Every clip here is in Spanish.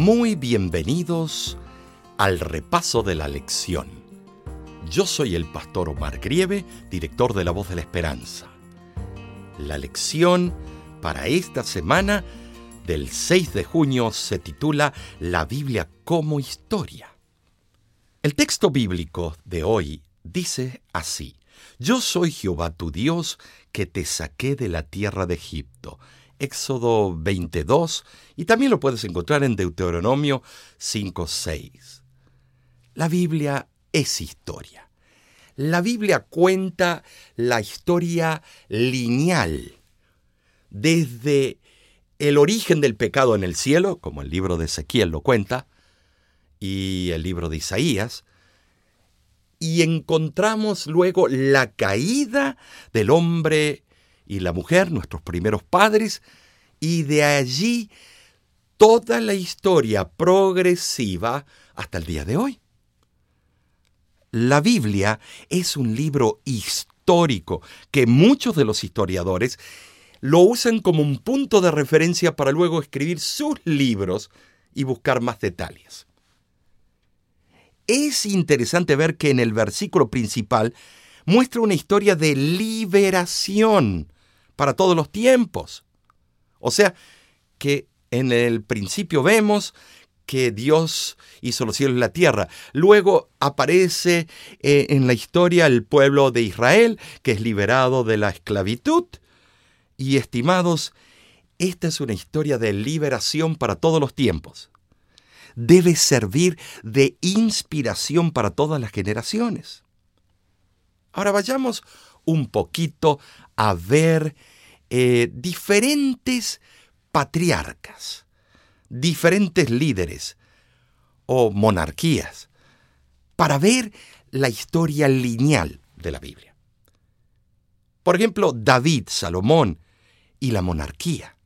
Muy bienvenidos al repaso de la lección. Yo soy el pastor Omar Grieve, director de La Voz de la Esperanza. La lección para esta semana del 6 de junio se titula La Biblia como historia. El texto bíblico de hoy dice así, Yo soy Jehová tu Dios que te saqué de la tierra de Egipto Éxodo 22 y también lo puedes encontrar en Deuteronomio 5.6. La Biblia es historia. La Biblia cuenta la historia lineal desde el origen del pecado en el cielo, como el libro de Ezequiel lo cuenta, y el libro de Isaías, y encontramos luego la caída del hombre y la mujer, nuestros primeros padres, y de allí toda la historia progresiva hasta el día de hoy. La Biblia es un libro histórico que muchos de los historiadores lo usan como un punto de referencia para luego escribir sus libros y buscar más detalles. Es interesante ver que en el versículo principal muestra una historia de liberación para todos los tiempos. O sea, que en el principio vemos que Dios hizo los cielos y la tierra. Luego aparece eh, en la historia el pueblo de Israel, que es liberado de la esclavitud. Y estimados, esta es una historia de liberación para todos los tiempos. Debe servir de inspiración para todas las generaciones. Ahora vayamos un poquito a ver eh, diferentes patriarcas, diferentes líderes o monarquías, para ver la historia lineal de la Biblia. Por ejemplo, David, Salomón y la monarquía.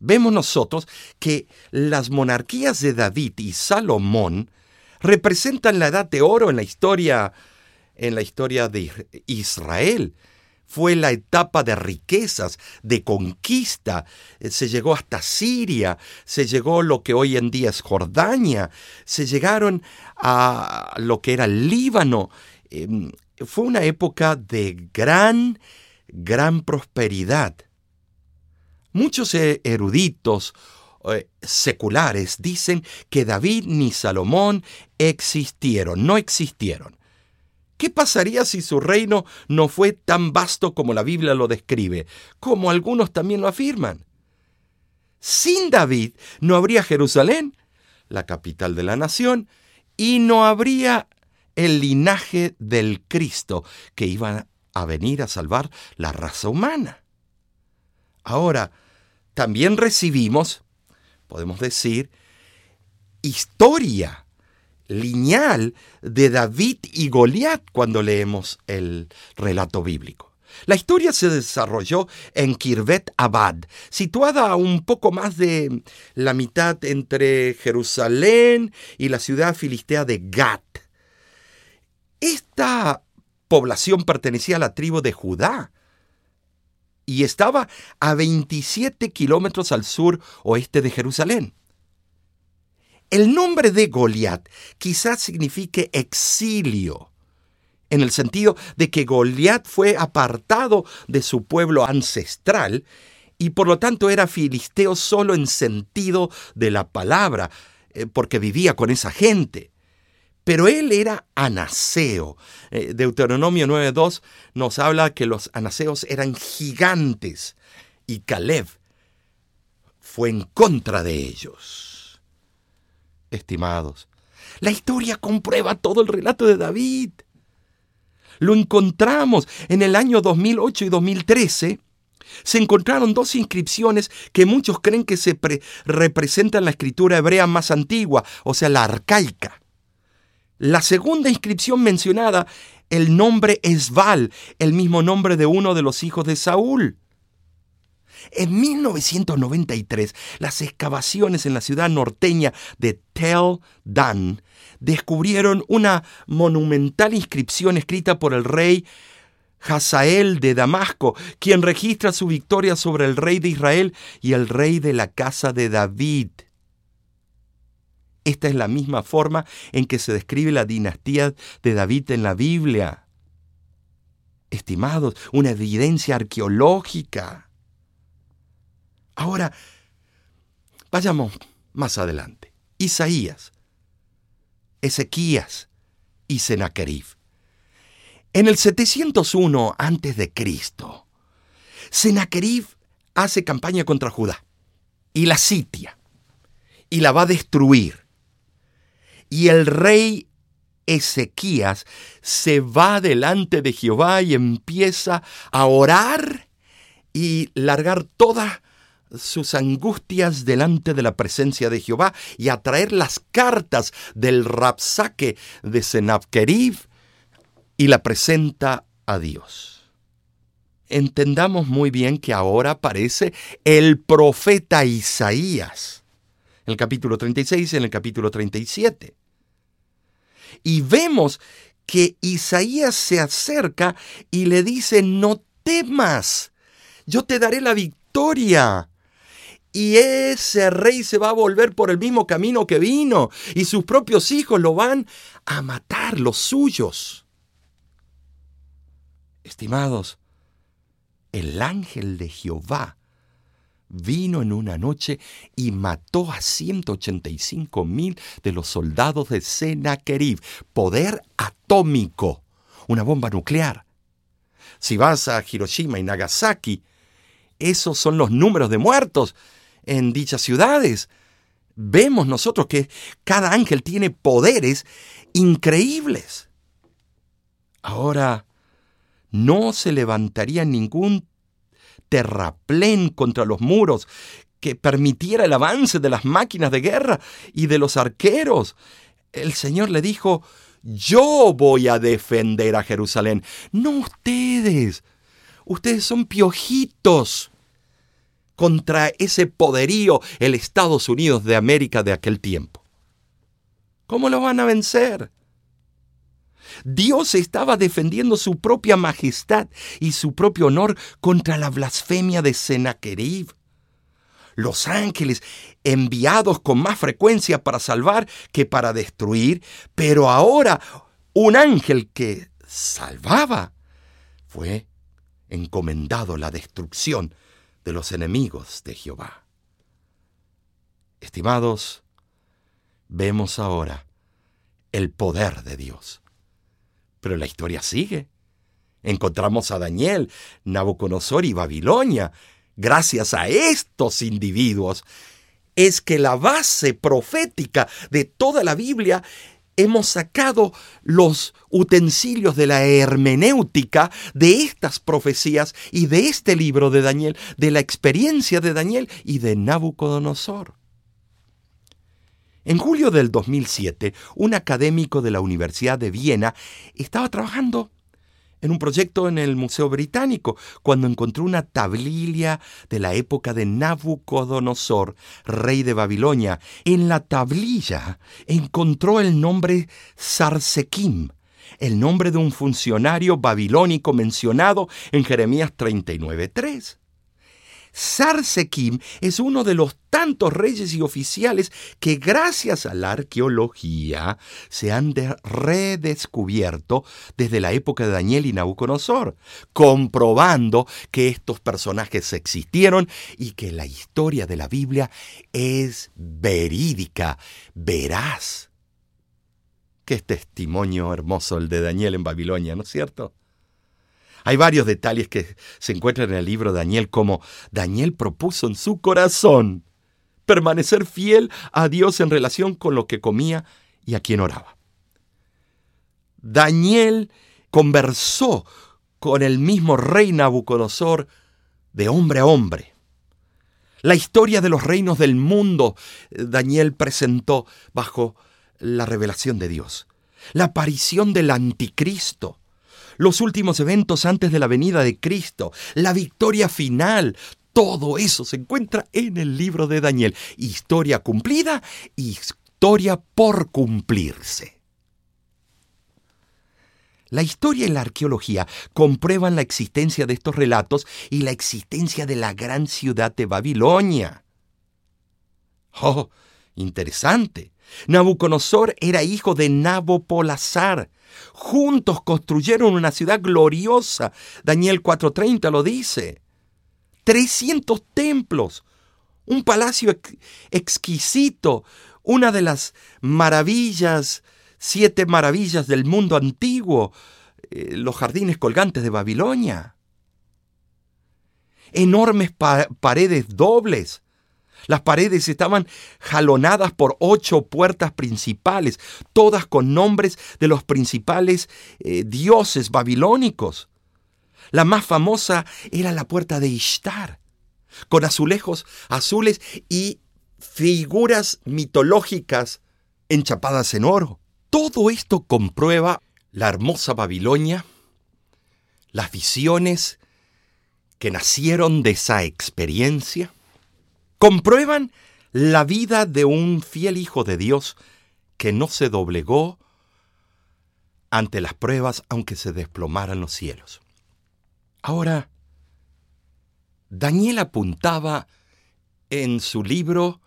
Vemos nosotros que las monarquías de David y Salomón representan la edad de oro en la historia en la historia de Israel fue la etapa de riquezas, de conquista. Eh, se llegó hasta Siria, se llegó lo que hoy en día es Jordania, se llegaron a lo que era Líbano. Em, fue una época de gran, gran prosperidad. Muchos eh, eruditos eh, seculares dicen que David ni Salomón existieron, no existieron. ¿Qué pasaría si su reino no fue tan vasto como la Biblia lo describe, como algunos también lo afirman? Sin David no habría Jerusalén, la capital de la nación, y no habría el linaje del Cristo que iba a venir a salvar la raza humana. Ahora, también recibimos, podemos decir, historia lineal de David y Goliat cuando leemos el relato bíblico. La historia se desarrolló en Kirvet Abad, situada a un poco más de la mitad entre Jerusalén y la ciudad filistea de Gat. Esta población pertenecía a la tribu de Judá y estaba a 27 kilómetros al sur oeste de Jerusalén. El nombre de Goliat quizás signifique exilio, en el sentido de que Goliat fue apartado de su pueblo ancestral y por lo tanto era filisteo solo en sentido de la palabra, eh, porque vivía con esa gente. Pero él era anaseo. Eh, Deuteronomio 9.2 nos habla que los anaseos eran gigantes y Caleb fue en contra de ellos estimados. La historia comprueba todo el relato de David. Lo encontramos en el año 2008 y 2013. Se encontraron dos inscripciones que muchos creen que se representan la escritura hebrea más antigua, o sea, la arcaica. La segunda inscripción mencionada, el nombre Esbal, el mismo nombre de uno de los hijos de Saúl. En 1993, las excavaciones en la ciudad norteña de Tel Dan descubrieron una monumental inscripción escrita por el rey Hazael de Damasco, quien registra su victoria sobre el rey de Israel y el rey de la casa de David. Esta es la misma forma en que se describe la dinastía de David en la Biblia. Estimados, una evidencia arqueológica. Ahora, vayamos más adelante. Isaías, Ezequías y Sennacherib. En el 701 a.C., Sennacherib hace campaña contra Judá y la sitia y la va a destruir. Y el rey Ezequías se va delante de Jehová y empieza a orar y largar todas sus angustias delante de la presencia de Jehová y a traer las cartas del Rapsaque de Sennacherib y la presenta a Dios entendamos muy bien que ahora aparece el profeta Isaías, en el capítulo 36 y en el capítulo 37. Y vemos que Isaías se acerca y le dice, no temas, yo te daré la victoria. Y ese rey se va a volver por el mismo camino que vino, y sus propios hijos lo van a matar, los suyos. Estimados, el ángel de Jehová vino en una noche y mató a 185 mil de los soldados de Sennacherib. Poder atómico, una bomba nuclear. Si vas a Hiroshima y Nagasaki, esos son los números de muertos en dichas ciudades. Vemos nosotros que cada ángel tiene poderes increíbles. Ahora, no se levantaría ningún terraplén contra los muros que permitiera el avance de las máquinas de guerra y de los arqueros. El Señor le dijo, yo voy a defender a Jerusalén, no ustedes. Ustedes son piojitos contra ese poderío, el Estados Unidos de América de aquel tiempo. ¿Cómo lo van a vencer? Dios estaba defendiendo su propia majestad y su propio honor contra la blasfemia de Sennacherib. Los ángeles, enviados con más frecuencia para salvar que para destruir, pero ahora un ángel que salvaba, fue encomendado la destrucción de los enemigos de Jehová. Estimados, vemos ahora el poder de Dios. Pero la historia sigue. Encontramos a Daniel, Nabucodonosor y Babilonia. Gracias a estos individuos es que la base profética de toda la Biblia hemos sacado los utensilios de la hermenéutica de estas profecías y de este libro de Daniel, de la experiencia de Daniel y de Nabucodonosor. En julio del 2007, un académico de la Universidad de Viena estaba trabajando en un proyecto en el Museo Británico cuando encontró una tablilla de la época de Nabucodonosor, rey de Babilonia. En la tablilla encontró el nombre Sarsekim, el nombre de un funcionario babilónico mencionado en Jeremías 39.3. Sarsekim es uno de los tantos reyes y oficiales que gracias a la arqueología se han redescubierto desde la época de Daniel y Nabucodonosor, comprobando que estos personajes existieron y que la historia de la Biblia es verídica, veraz. Qué testimonio hermoso el de Daniel en Babilonia, ¿no es cierto? Hay varios detalles que se encuentran en el libro de Daniel, como Daniel propuso en su corazón permanecer fiel a Dios en relación con lo que comía y a quien oraba. Daniel conversó con el mismo rey Nabucodonosor de hombre a hombre. La historia de los reinos del mundo eh, Daniel presentó bajo la revelación de Dios. La aparición del anticristo, los últimos eventos antes de la venida de Cristo, la victoria final, todo eso se encuentra en el libro de Daniel. Historia cumplida, historia por cumplirse. La historia y la arqueología comprueban la existencia de estos relatos y la existencia de la gran ciudad de Babilonia. Oh, interesante. Nabucodonosor era hijo de Nabopolazar. Juntos construyeron una ciudad gloriosa. Daniel 4:30 lo dice. 300 templos, un palacio exquisito, una de las maravillas, siete maravillas del mundo antiguo, eh, los jardines colgantes de Babilonia. Enormes paredes dobles. Las paredes estaban jalonadas por ocho puertas principales, todas con nombres de los principales eh, dioses babilónicos. La más famosa era la puerta de Ishtar, con azulejos azules y figuras mitológicas enchapadas en oro. Todo esto comprueba la hermosa Babilonia, las visiones que nacieron de esa experiencia, comprueban la vida de un fiel hijo de Dios que no se doblegó ante las pruebas aunque se desplomaran los cielos. Ahora, Daniel apuntaba en su libro,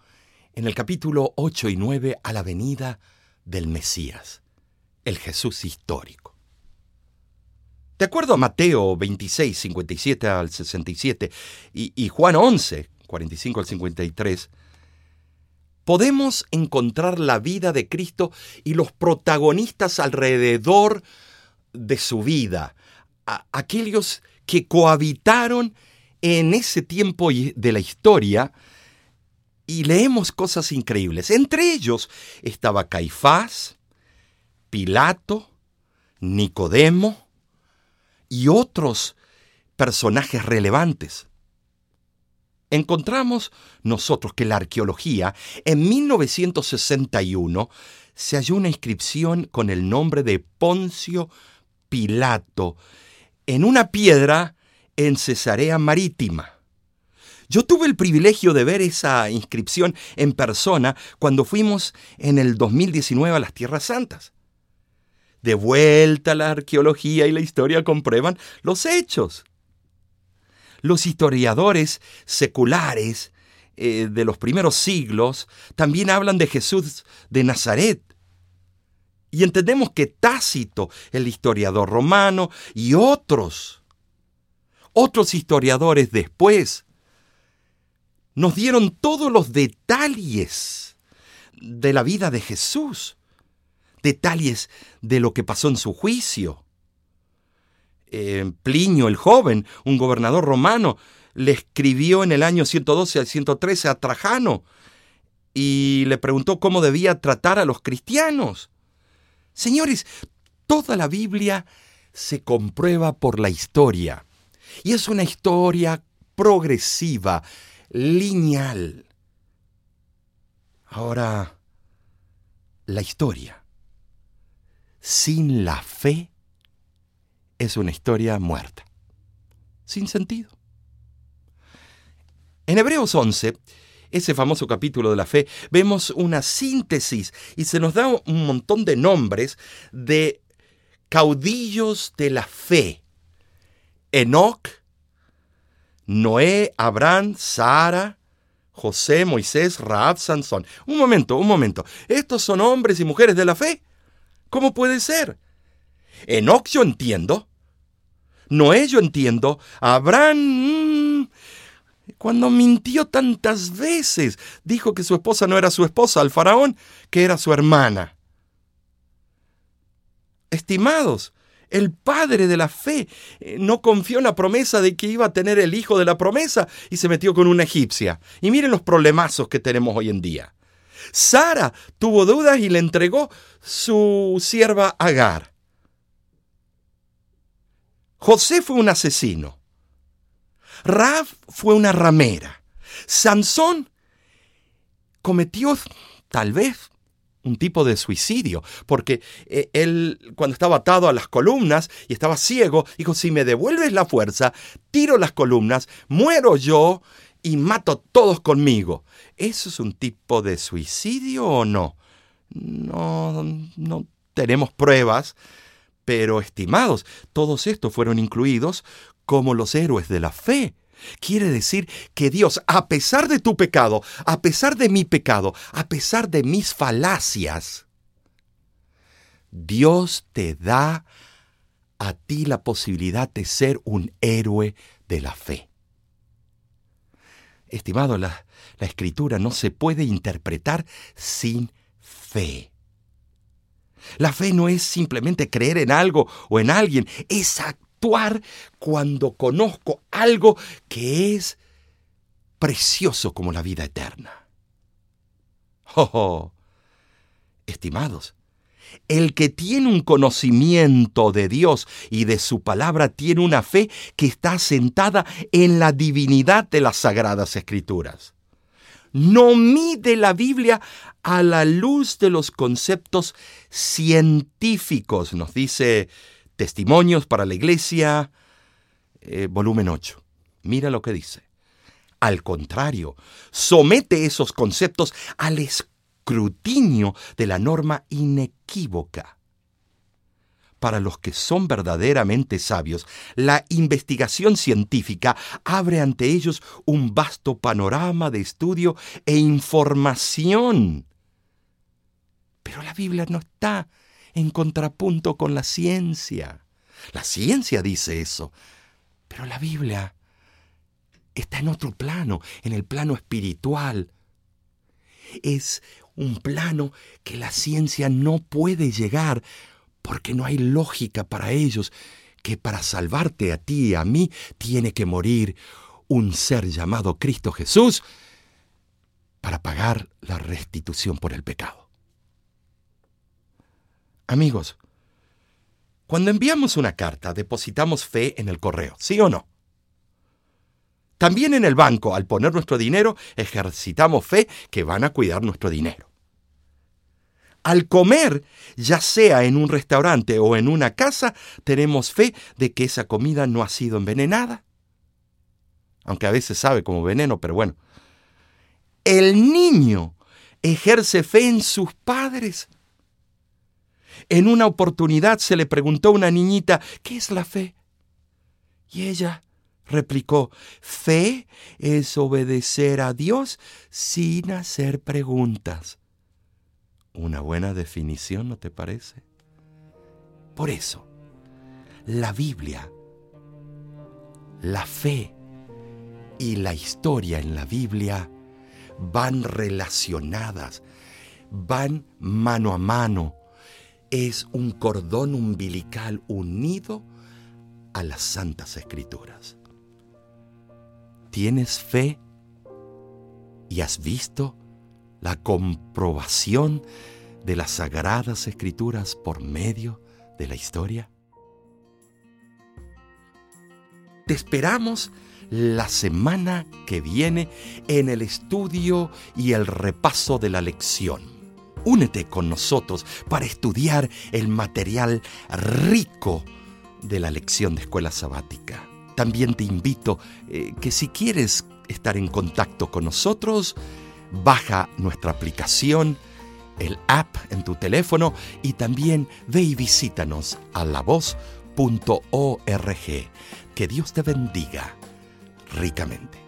en el capítulo 8 y 9, a la venida del Mesías, el Jesús histórico. De acuerdo a Mateo 26, 57 al 67 y, y Juan 11, 45 al 53, podemos encontrar la vida de Cristo y los protagonistas alrededor de su vida, aquellos que cohabitaron en ese tiempo de la historia y leemos cosas increíbles. Entre ellos estaba Caifás, Pilato, Nicodemo y otros personajes relevantes. Encontramos nosotros que la arqueología en 1961 se halló una inscripción con el nombre de Poncio Pilato en una piedra en Cesarea Marítima. Yo tuve el privilegio de ver esa inscripción en persona cuando fuimos en el 2019 a las Tierras Santas. De vuelta la arqueología y la historia comprueban los hechos. Los historiadores seculares eh, de los primeros siglos también hablan de Jesús de Nazaret, y entendemos que Tácito, el historiador romano, y otros, otros historiadores después, nos dieron todos los detalles de la vida de Jesús, detalles de lo que pasó en su juicio. Eh, Plinio el joven, un gobernador romano, le escribió en el año 112 al 113 a Trajano y le preguntó cómo debía tratar a los cristianos. Señores, toda la Biblia se comprueba por la historia. Y es una historia progresiva, lineal. Ahora, la historia sin la fe es una historia muerta, sin sentido. En Hebreos 11 ese famoso capítulo de la fe, vemos una síntesis y se nos da un montón de nombres de caudillos de la fe. Enoch, Noé, Abraham, Sara, José, Moisés, Raab, Sansón. Un momento, un momento. ¿Estos son hombres y mujeres de la fe? ¿Cómo puede ser? Enoch yo entiendo. Noé yo entiendo. Abraham... Mm, cuando mintió tantas veces, dijo que su esposa no era su esposa, al faraón, que era su hermana. Estimados, el padre de la fe eh, no confió en la promesa de que iba a tener el hijo de la promesa y se metió con una egipcia. Y miren los problemazos que tenemos hoy en día. Sara tuvo dudas y le entregó su sierva Agar. José fue un asesino. Rav fue una ramera. Sansón cometió tal vez un tipo de suicidio, porque eh, él cuando estaba atado a las columnas y estaba ciego, dijo, si me devuelves la fuerza, tiro las columnas, muero yo y mato a todos conmigo. ¿Eso es un tipo de suicidio o no? No, no tenemos pruebas, pero estimados, todos estos fueron incluidos como los héroes de la fe. Quiere decir que Dios, a pesar de tu pecado, a pesar de mi pecado, a pesar de mis falacias, Dios te da a ti la posibilidad de ser un héroe de la fe. Estimado, la, la escritura no se puede interpretar sin fe. La fe no es simplemente creer en algo o en alguien, es actuar cuando conozco algo que es precioso como la vida eterna. Oh, oh. estimados, el que tiene un conocimiento de Dios y de su palabra tiene una fe que está sentada en la divinidad de las sagradas escrituras. No mide la Biblia a la luz de los conceptos científicos, nos dice Testimonios para la Iglesia, eh, volumen 8. Mira lo que dice. Al contrario, somete esos conceptos al escrutinio de la norma inequívoca. Para los que son verdaderamente sabios, la investigación científica abre ante ellos un vasto panorama de estudio e información. Pero la Biblia no está en contrapunto con la ciencia. La ciencia dice eso, pero la Biblia está en otro plano, en el plano espiritual. Es un plano que la ciencia no puede llegar porque no hay lógica para ellos que para salvarte a ti y a mí tiene que morir un ser llamado Cristo Jesús para pagar la restitución por el pecado. Amigos, cuando enviamos una carta depositamos fe en el correo, ¿sí o no? También en el banco, al poner nuestro dinero, ejercitamos fe que van a cuidar nuestro dinero. Al comer, ya sea en un restaurante o en una casa, tenemos fe de que esa comida no ha sido envenenada. Aunque a veces sabe como veneno, pero bueno. El niño ejerce fe en sus padres. En una oportunidad se le preguntó a una niñita, ¿qué es la fe? Y ella replicó, fe es obedecer a Dios sin hacer preguntas. Una buena definición, ¿no te parece? Por eso, la Biblia, la fe y la historia en la Biblia van relacionadas, van mano a mano. Es un cordón umbilical unido a las santas escrituras. ¿Tienes fe y has visto la comprobación de las sagradas escrituras por medio de la historia? Te esperamos la semana que viene en el estudio y el repaso de la lección. Únete con nosotros para estudiar el material rico de la lección de escuela sabática. También te invito eh, que si quieres estar en contacto con nosotros, baja nuestra aplicación, el app en tu teléfono y también ve y visítanos a lavoz.org. Que Dios te bendiga ricamente.